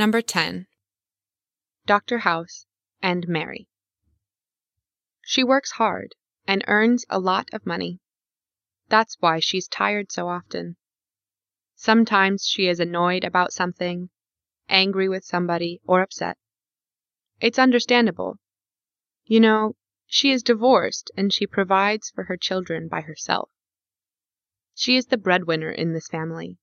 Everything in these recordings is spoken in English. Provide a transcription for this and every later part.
Number 10. Dr. House and Mary. She works hard and earns a lot of money. That's why she's tired so often. Sometimes she is annoyed about something, angry with somebody, or upset. It's understandable. You know, she is divorced and she provides for her children by herself. She is the breadwinner in this family.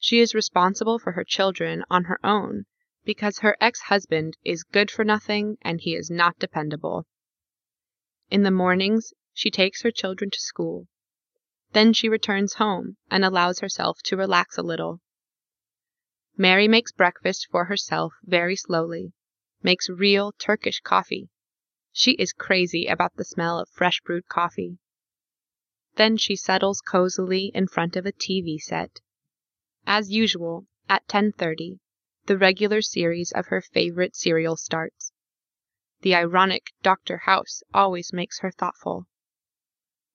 She is responsible for her children on her own because her ex husband is good for nothing and he is not dependable. In the mornings, she takes her children to school. Then she returns home and allows herself to relax a little. Mary makes breakfast for herself very slowly, makes real Turkish coffee. She is crazy about the smell of fresh brewed coffee. Then she settles cozily in front of a TV set. As usual, at 10:30, the regular series of her favorite serial starts. The ironic Dr. House always makes her thoughtful.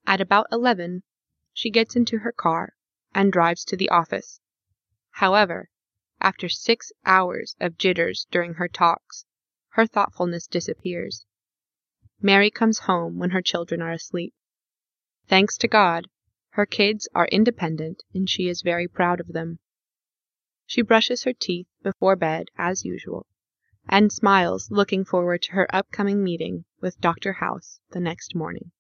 At about 11, she gets into her car and drives to the office. However, after six hours of jitters during her talks, her thoughtfulness disappears. Mary comes home when her children are asleep. Thanks to God, her kids are independent and she is very proud of them. She brushes her teeth before bed as usual and smiles looking forward to her upcoming meeting with Dr. House the next morning.